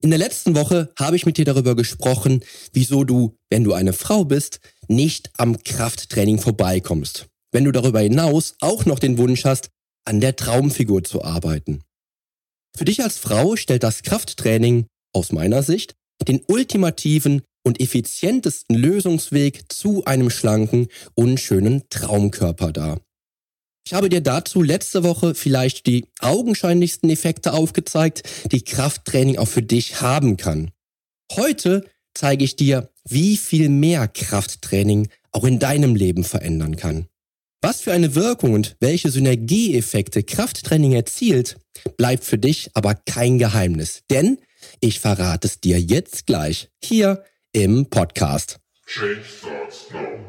In der letzten Woche habe ich mit dir darüber gesprochen, wieso du, wenn du eine Frau bist, nicht am Krafttraining vorbeikommst. Wenn du darüber hinaus auch noch den Wunsch hast, an der Traumfigur zu arbeiten. Für dich als Frau stellt das Krafttraining aus meiner Sicht den ultimativen und effizientesten Lösungsweg zu einem schlanken und schönen Traumkörper dar. Ich habe dir dazu letzte Woche vielleicht die augenscheinlichsten Effekte aufgezeigt, die Krafttraining auch für dich haben kann. Heute zeige ich dir, wie viel mehr Krafttraining auch in deinem Leben verändern kann. Was für eine Wirkung und welche Synergieeffekte Krafttraining erzielt, bleibt für dich aber kein Geheimnis, denn ich verrate es dir jetzt gleich hier im Podcast. Change starts now.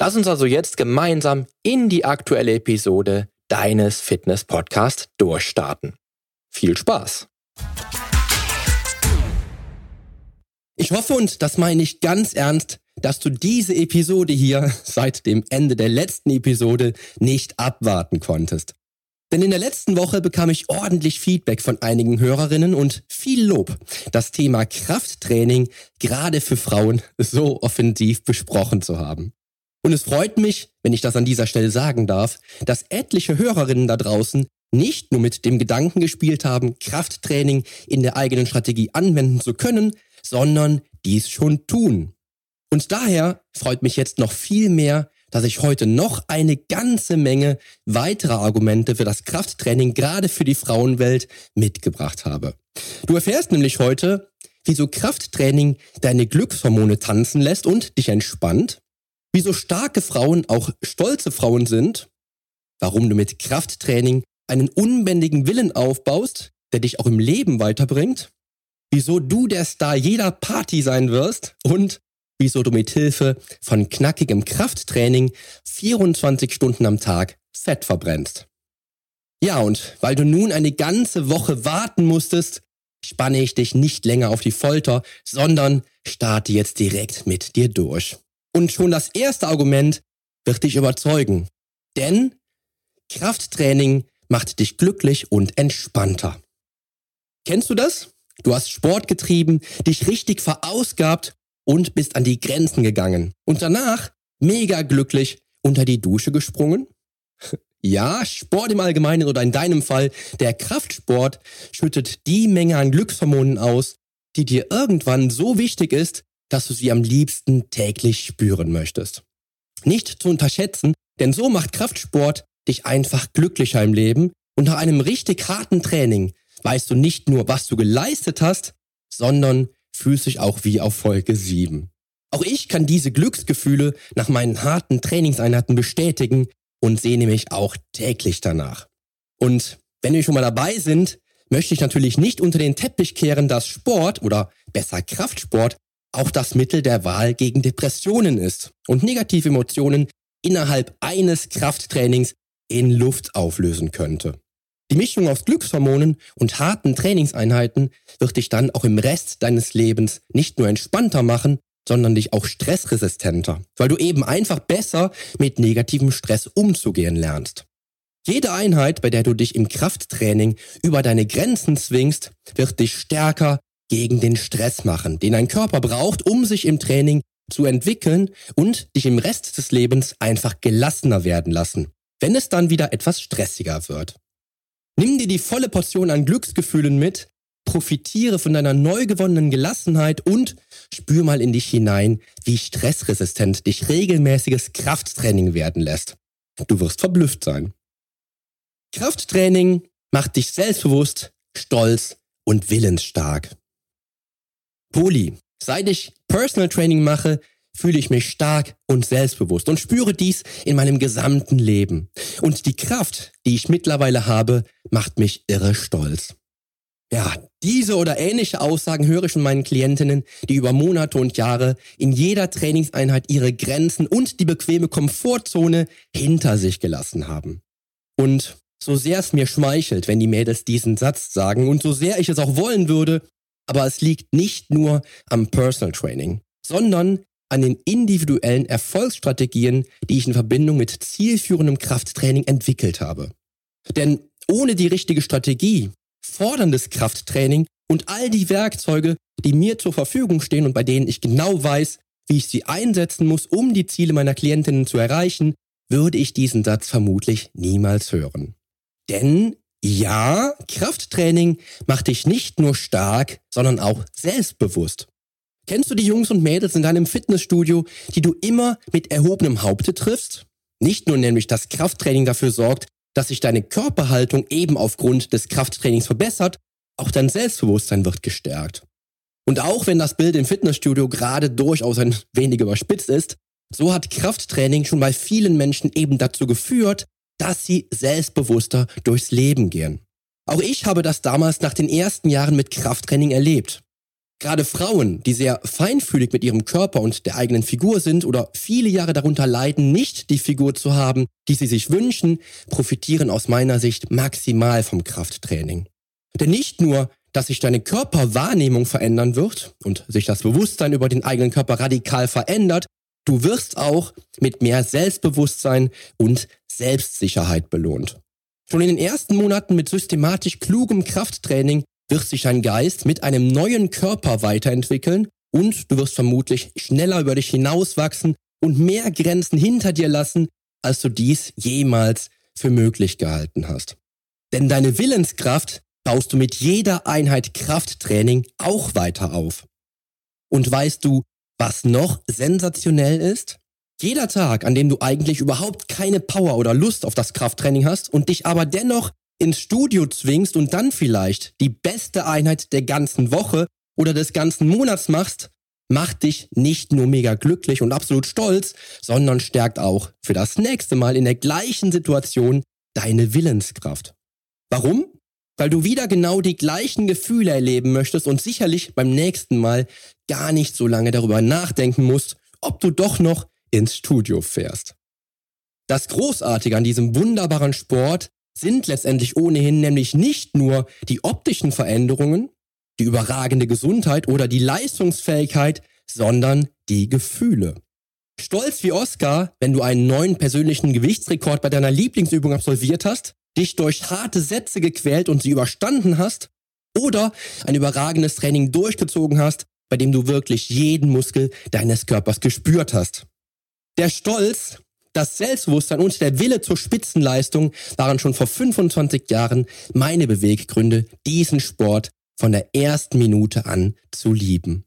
Lass uns also jetzt gemeinsam in die aktuelle Episode deines Fitness-Podcasts durchstarten. Viel Spaß! Ich hoffe und das meine ich ganz ernst, dass du diese Episode hier seit dem Ende der letzten Episode nicht abwarten konntest. Denn in der letzten Woche bekam ich ordentlich Feedback von einigen Hörerinnen und viel Lob, das Thema Krafttraining gerade für Frauen so offensiv besprochen zu haben. Und es freut mich, wenn ich das an dieser Stelle sagen darf, dass etliche Hörerinnen da draußen nicht nur mit dem Gedanken gespielt haben, Krafttraining in der eigenen Strategie anwenden zu können, sondern dies schon tun. Und daher freut mich jetzt noch viel mehr, dass ich heute noch eine ganze Menge weiterer Argumente für das Krafttraining gerade für die Frauenwelt mitgebracht habe. Du erfährst nämlich heute, wieso Krafttraining deine Glückshormone tanzen lässt und dich entspannt, wieso starke Frauen auch stolze Frauen sind, warum du mit Krafttraining einen unbändigen Willen aufbaust, der dich auch im Leben weiterbringt, wieso du der Star jeder Party sein wirst und wieso du mit Hilfe von knackigem Krafttraining 24 Stunden am Tag Fett verbrennst. Ja, und weil du nun eine ganze Woche warten musstest, spanne ich dich nicht länger auf die Folter, sondern starte jetzt direkt mit dir durch. Und schon das erste Argument wird dich überzeugen. Denn Krafttraining macht dich glücklich und entspannter. Kennst du das? Du hast Sport getrieben, dich richtig verausgabt und bist an die Grenzen gegangen. Und danach mega glücklich unter die Dusche gesprungen? Ja, Sport im Allgemeinen oder in deinem Fall, der Kraftsport schüttet die Menge an Glückshormonen aus, die dir irgendwann so wichtig ist, dass du sie am liebsten täglich spüren möchtest. Nicht zu unterschätzen, denn so macht Kraftsport dich einfach glücklicher im Leben und nach einem richtig harten Training weißt du nicht nur, was du geleistet hast, sondern fühlst dich auch wie auf Folge 7. Auch ich kann diese Glücksgefühle nach meinen harten Trainingseinheiten bestätigen und sehne mich auch täglich danach. Und wenn wir schon mal dabei sind, möchte ich natürlich nicht unter den Teppich kehren, dass Sport oder besser Kraftsport auch das Mittel der Wahl gegen Depressionen ist und negative Emotionen innerhalb eines Krafttrainings in Luft auflösen könnte. Die Mischung aus Glückshormonen und harten Trainingseinheiten wird dich dann auch im Rest deines Lebens nicht nur entspannter machen, sondern dich auch stressresistenter, weil du eben einfach besser mit negativem Stress umzugehen lernst. Jede Einheit, bei der du dich im Krafttraining über deine Grenzen zwingst, wird dich stärker gegen den Stress machen, den dein Körper braucht, um sich im Training zu entwickeln und dich im Rest des Lebens einfach gelassener werden lassen, wenn es dann wieder etwas stressiger wird. Nimm dir die volle Portion an Glücksgefühlen mit, profitiere von deiner neu gewonnenen Gelassenheit und spür mal in dich hinein, wie stressresistent dich regelmäßiges Krafttraining werden lässt. Du wirst verblüfft sein. Krafttraining macht dich selbstbewusst, stolz und willensstark. Poli, seit ich Personal Training mache, fühle ich mich stark und selbstbewusst und spüre dies in meinem gesamten Leben. Und die Kraft, die ich mittlerweile habe, macht mich irre stolz. Ja, diese oder ähnliche Aussagen höre ich von meinen Klientinnen, die über Monate und Jahre in jeder Trainingseinheit ihre Grenzen und die bequeme Komfortzone hinter sich gelassen haben. Und so sehr es mir schmeichelt, wenn die Mädels diesen Satz sagen und so sehr ich es auch wollen würde, aber es liegt nicht nur am Personal Training, sondern an den individuellen Erfolgsstrategien, die ich in Verbindung mit zielführendem Krafttraining entwickelt habe. Denn ohne die richtige Strategie, forderndes Krafttraining und all die Werkzeuge, die mir zur Verfügung stehen und bei denen ich genau weiß, wie ich sie einsetzen muss, um die Ziele meiner Klientinnen zu erreichen, würde ich diesen Satz vermutlich niemals hören. Denn ja, Krafttraining macht dich nicht nur stark, sondern auch selbstbewusst. Kennst du die Jungs und Mädels in deinem Fitnessstudio, die du immer mit erhobenem Haupte triffst? Nicht nur nämlich, dass Krafttraining dafür sorgt, dass sich deine Körperhaltung eben aufgrund des Krafttrainings verbessert, auch dein Selbstbewusstsein wird gestärkt. Und auch wenn das Bild im Fitnessstudio gerade durchaus ein wenig überspitzt ist, so hat Krafttraining schon bei vielen Menschen eben dazu geführt, dass sie selbstbewusster durchs Leben gehen. Auch ich habe das damals nach den ersten Jahren mit Krafttraining erlebt. Gerade Frauen, die sehr feinfühlig mit ihrem Körper und der eigenen Figur sind oder viele Jahre darunter leiden, nicht die Figur zu haben, die sie sich wünschen, profitieren aus meiner Sicht maximal vom Krafttraining. Denn nicht nur, dass sich deine Körperwahrnehmung verändern wird und sich das Bewusstsein über den eigenen Körper radikal verändert, du wirst auch mit mehr Selbstbewusstsein und Selbstsicherheit belohnt. Schon in den ersten Monaten mit systematisch klugem Krafttraining wird sich dein Geist mit einem neuen Körper weiterentwickeln und du wirst vermutlich schneller über dich hinauswachsen und mehr Grenzen hinter dir lassen, als du dies jemals für möglich gehalten hast. Denn deine Willenskraft baust du mit jeder Einheit Krafttraining auch weiter auf. Und weißt du, was noch sensationell ist? Jeder Tag, an dem du eigentlich überhaupt keine Power oder Lust auf das Krafttraining hast und dich aber dennoch ins Studio zwingst und dann vielleicht die beste Einheit der ganzen Woche oder des ganzen Monats machst, macht dich nicht nur mega glücklich und absolut stolz, sondern stärkt auch für das nächste Mal in der gleichen Situation deine Willenskraft. Warum? Weil du wieder genau die gleichen Gefühle erleben möchtest und sicherlich beim nächsten Mal gar nicht so lange darüber nachdenken musst, ob du doch noch ins Studio fährst. Das Großartige an diesem wunderbaren Sport sind letztendlich ohnehin nämlich nicht nur die optischen Veränderungen, die überragende Gesundheit oder die Leistungsfähigkeit, sondern die Gefühle. Stolz wie Oscar, wenn du einen neuen persönlichen Gewichtsrekord bei deiner Lieblingsübung absolviert hast, dich durch harte Sätze gequält und sie überstanden hast, oder ein überragendes Training durchgezogen hast, bei dem du wirklich jeden Muskel deines Körpers gespürt hast. Der Stolz das Selbstbewusstsein und der Wille zur Spitzenleistung waren schon vor 25 Jahren meine Beweggründe, diesen Sport von der ersten Minute an zu lieben.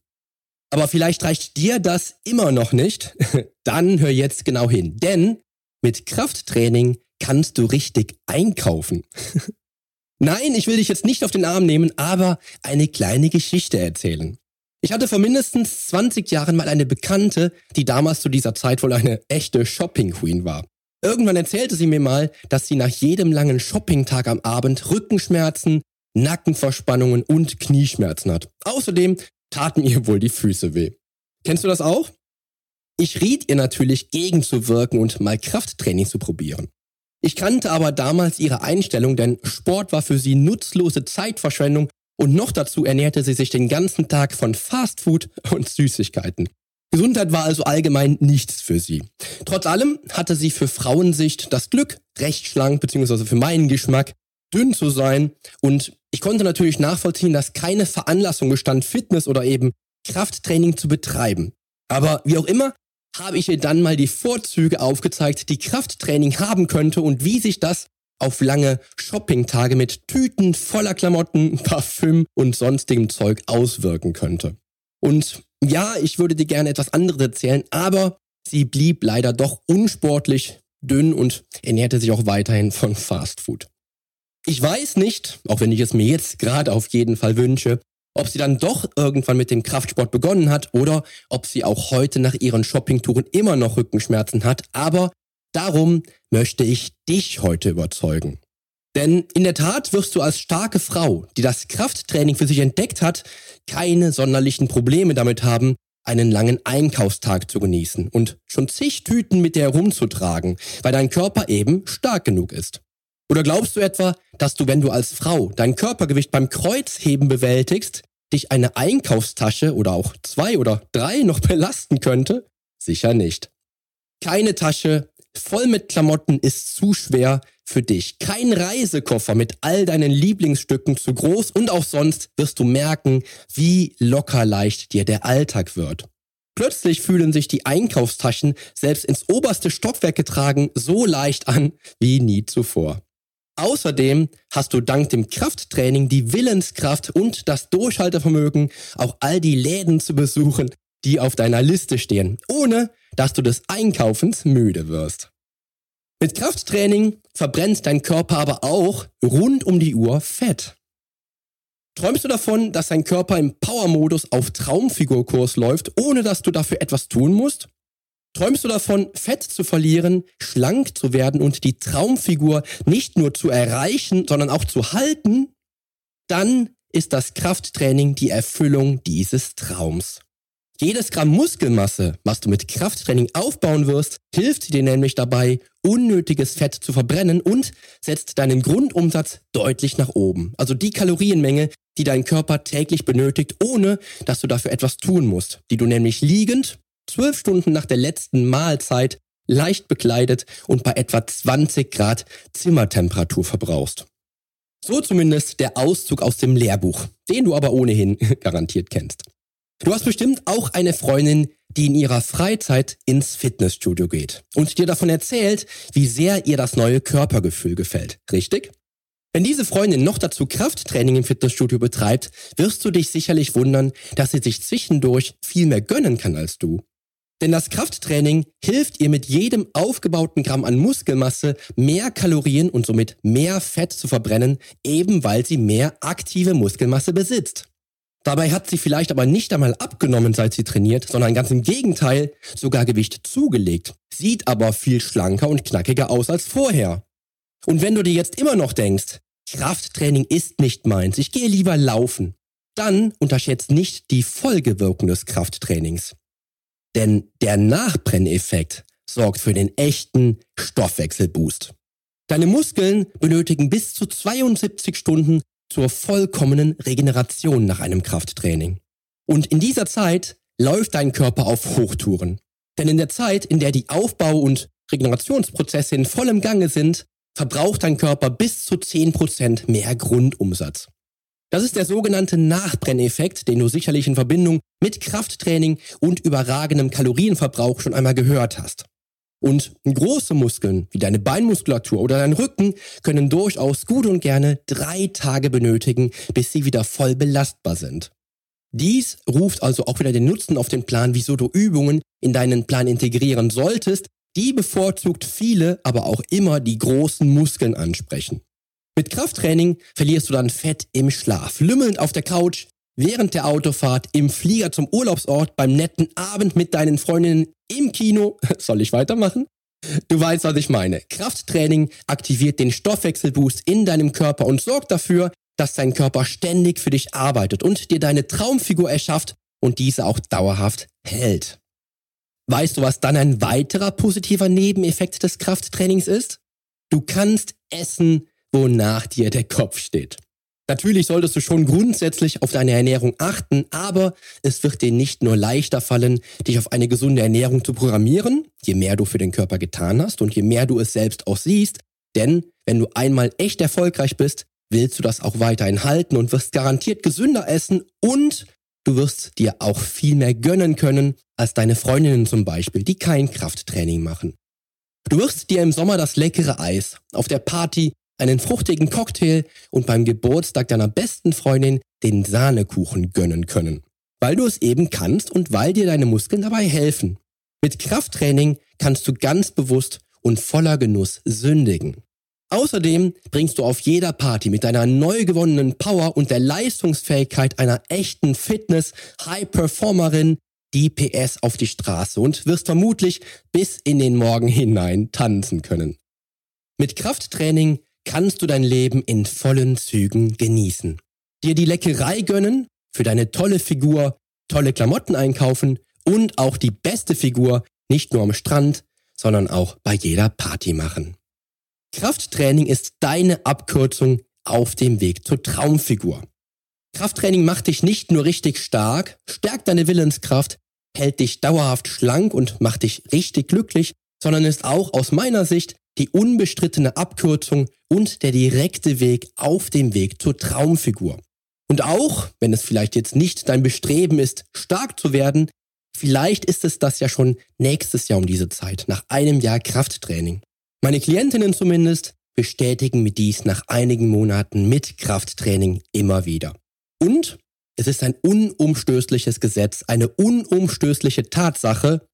Aber vielleicht reicht dir das immer noch nicht. Dann hör jetzt genau hin. Denn mit Krafttraining kannst du richtig einkaufen. Nein, ich will dich jetzt nicht auf den Arm nehmen, aber eine kleine Geschichte erzählen. Ich hatte vor mindestens 20 Jahren mal eine Bekannte, die damals zu dieser Zeit wohl eine echte Shopping Queen war. Irgendwann erzählte sie mir mal, dass sie nach jedem langen Shoppingtag am Abend Rückenschmerzen, Nackenverspannungen und Knieschmerzen hat. Außerdem taten ihr wohl die Füße weh. Kennst du das auch? Ich riet ihr natürlich gegenzuwirken und mal Krafttraining zu probieren. Ich kannte aber damals ihre Einstellung, denn Sport war für sie nutzlose Zeitverschwendung und noch dazu ernährte sie sich den ganzen Tag von Fastfood und Süßigkeiten. Gesundheit war also allgemein nichts für sie. Trotz allem hatte sie für Frauensicht das Glück, recht schlank, beziehungsweise für meinen Geschmack, dünn zu sein. Und ich konnte natürlich nachvollziehen, dass keine Veranlassung bestand, Fitness oder eben Krafttraining zu betreiben. Aber wie auch immer, habe ich ihr dann mal die Vorzüge aufgezeigt, die Krafttraining haben könnte und wie sich das auf lange Shoppingtage mit Tüten voller Klamotten, Parfüm und sonstigem Zeug auswirken könnte. Und ja, ich würde dir gerne etwas anderes erzählen, aber sie blieb leider doch unsportlich, dünn und ernährte sich auch weiterhin von Fastfood. Ich weiß nicht, auch wenn ich es mir jetzt gerade auf jeden Fall wünsche, ob sie dann doch irgendwann mit dem Kraftsport begonnen hat oder ob sie auch heute nach ihren Shoppingtouren immer noch Rückenschmerzen hat, aber darum möchte ich dich heute überzeugen. Denn in der Tat wirst du als starke Frau, die das Krafttraining für sich entdeckt hat, keine sonderlichen Probleme damit haben, einen langen Einkaufstag zu genießen und schon zig Tüten mit dir herumzutragen, weil dein Körper eben stark genug ist. Oder glaubst du etwa, dass du, wenn du als Frau dein Körpergewicht beim Kreuzheben bewältigst, dich eine Einkaufstasche oder auch zwei oder drei noch belasten könnte? Sicher nicht. Keine Tasche voll mit Klamotten ist zu schwer für dich. Kein Reisekoffer mit all deinen Lieblingsstücken zu groß und auch sonst wirst du merken, wie locker leicht dir der Alltag wird. Plötzlich fühlen sich die Einkaufstaschen selbst ins oberste Stockwerk getragen so leicht an wie nie zuvor. Außerdem hast du dank dem Krafttraining die Willenskraft und das Durchhaltevermögen, auch all die Läden zu besuchen, die auf deiner Liste stehen, ohne dass du des Einkaufens müde wirst. Mit Krafttraining verbrennt dein Körper aber auch rund um die Uhr Fett. Träumst du davon, dass dein Körper im Power-Modus auf Traumfigurkurs läuft, ohne dass du dafür etwas tun musst? Träumst du davon, Fett zu verlieren, schlank zu werden und die Traumfigur nicht nur zu erreichen, sondern auch zu halten? Dann ist das Krafttraining die Erfüllung dieses Traums. Jedes Gramm Muskelmasse, was du mit Krafttraining aufbauen wirst, hilft dir nämlich dabei, unnötiges Fett zu verbrennen und setzt deinen Grundumsatz deutlich nach oben. Also die Kalorienmenge, die dein Körper täglich benötigt, ohne dass du dafür etwas tun musst, die du nämlich liegend zwölf Stunden nach der letzten Mahlzeit leicht bekleidet und bei etwa 20 Grad Zimmertemperatur verbrauchst. So zumindest der Auszug aus dem Lehrbuch, den du aber ohnehin garantiert kennst. Du hast bestimmt auch eine Freundin, die in ihrer Freizeit ins Fitnessstudio geht und dir davon erzählt, wie sehr ihr das neue Körpergefühl gefällt, richtig? Wenn diese Freundin noch dazu Krafttraining im Fitnessstudio betreibt, wirst du dich sicherlich wundern, dass sie sich zwischendurch viel mehr gönnen kann als du. Denn das Krafttraining hilft ihr mit jedem aufgebauten Gramm an Muskelmasse mehr Kalorien und somit mehr Fett zu verbrennen, eben weil sie mehr aktive Muskelmasse besitzt. Dabei hat sie vielleicht aber nicht einmal abgenommen, seit sie trainiert, sondern ganz im Gegenteil sogar Gewicht zugelegt, sieht aber viel schlanker und knackiger aus als vorher. Und wenn du dir jetzt immer noch denkst, Krafttraining ist nicht meins, ich gehe lieber laufen, dann unterschätzt nicht die Folgewirkung des Krafttrainings. Denn der Nachbrenneffekt sorgt für den echten Stoffwechselboost. Deine Muskeln benötigen bis zu 72 Stunden zur vollkommenen Regeneration nach einem Krafttraining. Und in dieser Zeit läuft dein Körper auf Hochtouren. Denn in der Zeit, in der die Aufbau- und Regenerationsprozesse in vollem Gange sind, verbraucht dein Körper bis zu 10% mehr Grundumsatz. Das ist der sogenannte Nachbrenneffekt, den du sicherlich in Verbindung mit Krafttraining und überragendem Kalorienverbrauch schon einmal gehört hast. Und große Muskeln wie deine Beinmuskulatur oder dein Rücken können durchaus gut und gerne drei Tage benötigen, bis sie wieder voll belastbar sind. Dies ruft also auch wieder den Nutzen auf den Plan, wieso du Übungen in deinen Plan integrieren solltest, die bevorzugt viele, aber auch immer die großen Muskeln ansprechen. Mit Krafttraining verlierst du dann Fett im Schlaf, lümmelnd auf der Couch, während der Autofahrt, im Flieger zum Urlaubsort, beim netten Abend mit deinen Freundinnen, im Kino. Soll ich weitermachen? Du weißt, was ich meine. Krafttraining aktiviert den Stoffwechselboost in deinem Körper und sorgt dafür, dass dein Körper ständig für dich arbeitet und dir deine Traumfigur erschafft und diese auch dauerhaft hält. Weißt du, was dann ein weiterer positiver Nebeneffekt des Krafttrainings ist? Du kannst essen, wonach dir der Kopf steht. Natürlich solltest du schon grundsätzlich auf deine Ernährung achten, aber es wird dir nicht nur leichter fallen, dich auf eine gesunde Ernährung zu programmieren, je mehr du für den Körper getan hast und je mehr du es selbst auch siehst, denn wenn du einmal echt erfolgreich bist, willst du das auch weiterhin halten und wirst garantiert gesünder essen und du wirst dir auch viel mehr gönnen können als deine Freundinnen zum Beispiel, die kein Krafttraining machen. Du wirst dir im Sommer das leckere Eis auf der Party einen fruchtigen Cocktail und beim Geburtstag deiner besten Freundin den Sahnekuchen gönnen können. Weil du es eben kannst und weil dir deine Muskeln dabei helfen. Mit Krafttraining kannst du ganz bewusst und voller Genuss sündigen. Außerdem bringst du auf jeder Party mit deiner neu gewonnenen Power und der Leistungsfähigkeit einer echten Fitness-High-Performerin die PS auf die Straße und wirst vermutlich bis in den Morgen hinein tanzen können. Mit Krafttraining kannst du dein Leben in vollen Zügen genießen. Dir die Leckerei gönnen, für deine tolle Figur tolle Klamotten einkaufen und auch die beste Figur nicht nur am Strand, sondern auch bei jeder Party machen. Krafttraining ist deine Abkürzung auf dem Weg zur Traumfigur. Krafttraining macht dich nicht nur richtig stark, stärkt deine Willenskraft, hält dich dauerhaft schlank und macht dich richtig glücklich, sondern ist auch aus meiner Sicht die unbestrittene Abkürzung und der direkte Weg auf dem Weg zur Traumfigur. Und auch, wenn es vielleicht jetzt nicht dein Bestreben ist, stark zu werden, vielleicht ist es das ja schon nächstes Jahr um diese Zeit, nach einem Jahr Krafttraining. Meine Klientinnen zumindest bestätigen mir dies nach einigen Monaten mit Krafttraining immer wieder. Und es ist ein unumstößliches Gesetz, eine unumstößliche Tatsache,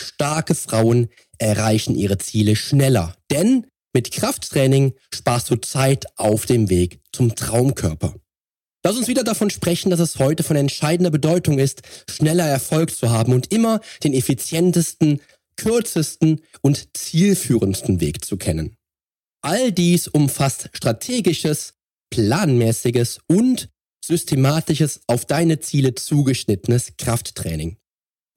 starke Frauen erreichen ihre Ziele schneller. Denn mit Krafttraining sparst du Zeit auf dem Weg zum Traumkörper. Lass uns wieder davon sprechen, dass es heute von entscheidender Bedeutung ist, schneller Erfolg zu haben und immer den effizientesten, kürzesten und zielführendsten Weg zu kennen. All dies umfasst strategisches, planmäßiges und systematisches, auf deine Ziele zugeschnittenes Krafttraining.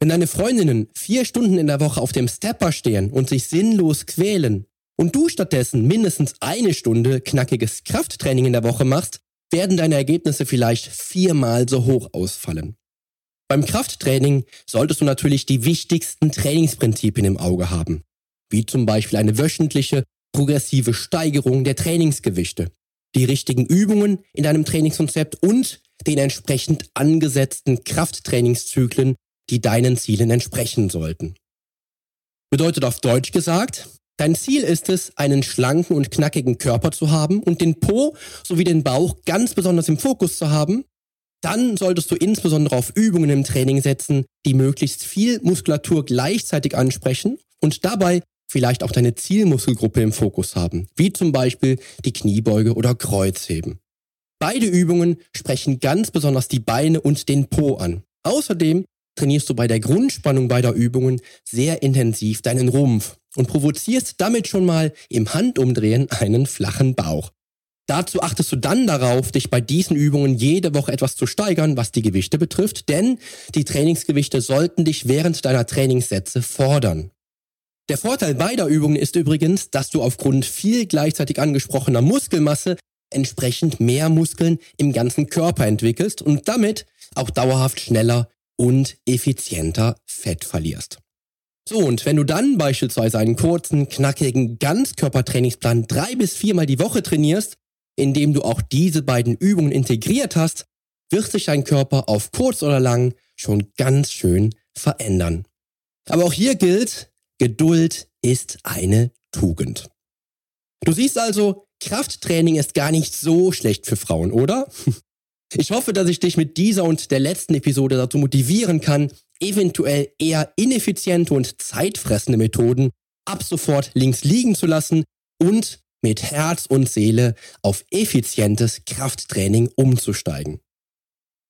Wenn deine Freundinnen vier Stunden in der Woche auf dem Stepper stehen und sich sinnlos quälen und du stattdessen mindestens eine Stunde knackiges Krafttraining in der Woche machst, werden deine Ergebnisse vielleicht viermal so hoch ausfallen. Beim Krafttraining solltest du natürlich die wichtigsten Trainingsprinzipien im Auge haben, wie zum Beispiel eine wöchentliche progressive Steigerung der Trainingsgewichte, die richtigen Übungen in deinem Trainingskonzept und den entsprechend angesetzten Krafttrainingszyklen, die deinen Zielen entsprechen sollten. Bedeutet auf Deutsch gesagt, Dein Ziel ist es, einen schlanken und knackigen Körper zu haben und den Po sowie den Bauch ganz besonders im Fokus zu haben. Dann solltest du insbesondere auf Übungen im Training setzen, die möglichst viel Muskulatur gleichzeitig ansprechen und dabei vielleicht auch deine Zielmuskelgruppe im Fokus haben, wie zum Beispiel die Kniebeuge oder Kreuzheben. Beide Übungen sprechen ganz besonders die Beine und den Po an. Außerdem trainierst du bei der Grundspannung beider Übungen sehr intensiv deinen Rumpf und provozierst damit schon mal im Handumdrehen einen flachen Bauch. Dazu achtest du dann darauf, dich bei diesen Übungen jede Woche etwas zu steigern, was die Gewichte betrifft, denn die Trainingsgewichte sollten dich während deiner Trainingssätze fordern. Der Vorteil beider Übungen ist übrigens, dass du aufgrund viel gleichzeitig angesprochener Muskelmasse entsprechend mehr Muskeln im ganzen Körper entwickelst und damit auch dauerhaft schneller und effizienter Fett verlierst. So, und wenn du dann beispielsweise einen kurzen, knackigen Ganzkörpertrainingsplan drei bis viermal die Woche trainierst, indem du auch diese beiden Übungen integriert hast, wird sich dein Körper auf kurz oder lang schon ganz schön verändern. Aber auch hier gilt, Geduld ist eine Tugend. Du siehst also, Krafttraining ist gar nicht so schlecht für Frauen, oder? Ich hoffe, dass ich dich mit dieser und der letzten Episode dazu motivieren kann, eventuell eher ineffiziente und zeitfressende Methoden ab sofort links liegen zu lassen und mit Herz und Seele auf effizientes Krafttraining umzusteigen.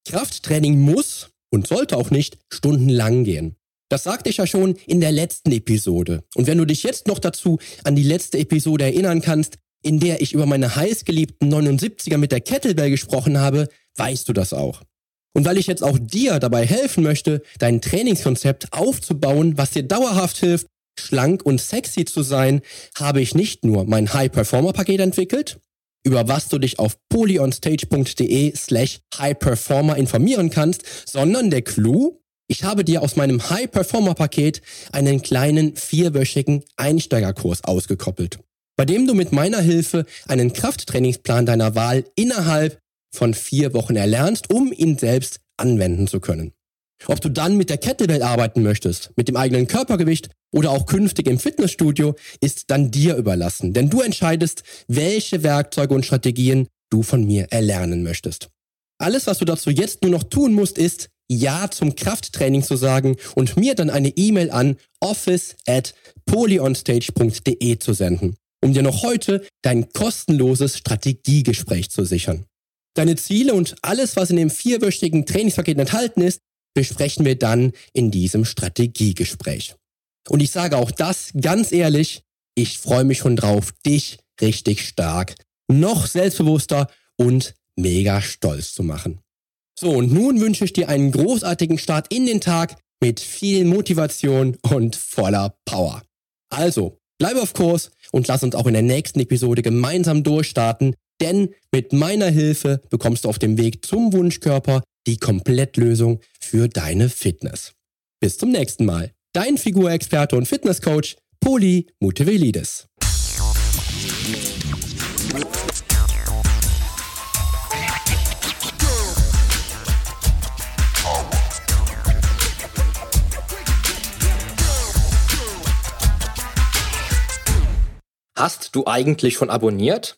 Krafttraining muss und sollte auch nicht stundenlang gehen. Das sagte ich ja schon in der letzten Episode. Und wenn du dich jetzt noch dazu an die letzte Episode erinnern kannst, in der ich über meine heißgeliebten 79er mit der Kettlebell gesprochen habe, weißt du das auch. Und weil ich jetzt auch dir dabei helfen möchte, dein Trainingskonzept aufzubauen, was dir dauerhaft hilft, schlank und sexy zu sein, habe ich nicht nur mein High Performer Paket entwickelt, über was du dich auf polyonstage.de slash High Performer informieren kannst, sondern der Clou, ich habe dir aus meinem High Performer Paket einen kleinen vierwöchigen Einsteigerkurs ausgekoppelt, bei dem du mit meiner Hilfe einen Krafttrainingsplan deiner Wahl innerhalb von vier Wochen erlernst, um ihn selbst anwenden zu können. Ob du dann mit der Kettlebell arbeiten möchtest, mit dem eigenen Körpergewicht oder auch künftig im Fitnessstudio, ist dann dir überlassen, denn du entscheidest, welche Werkzeuge und Strategien du von mir erlernen möchtest. Alles, was du dazu jetzt nur noch tun musst, ist Ja zum Krafttraining zu sagen und mir dann eine E-Mail an office at polyonstage.de zu senden. um dir noch heute dein kostenloses Strategiegespräch zu sichern. Deine Ziele und alles, was in dem vierwöchigen Trainingspaket enthalten ist, besprechen wir dann in diesem Strategiegespräch. Und ich sage auch das ganz ehrlich, ich freue mich schon drauf, dich richtig stark, noch selbstbewusster und mega stolz zu machen. So, und nun wünsche ich dir einen großartigen Start in den Tag mit viel Motivation und voller Power. Also, bleibe auf Kurs und lass uns auch in der nächsten Episode gemeinsam durchstarten, denn mit meiner Hilfe bekommst du auf dem Weg zum Wunschkörper die Komplettlösung für deine Fitness. Bis zum nächsten Mal. Dein Figurexperte und Fitnesscoach Poli Mutevelidis. Hast du eigentlich schon abonniert?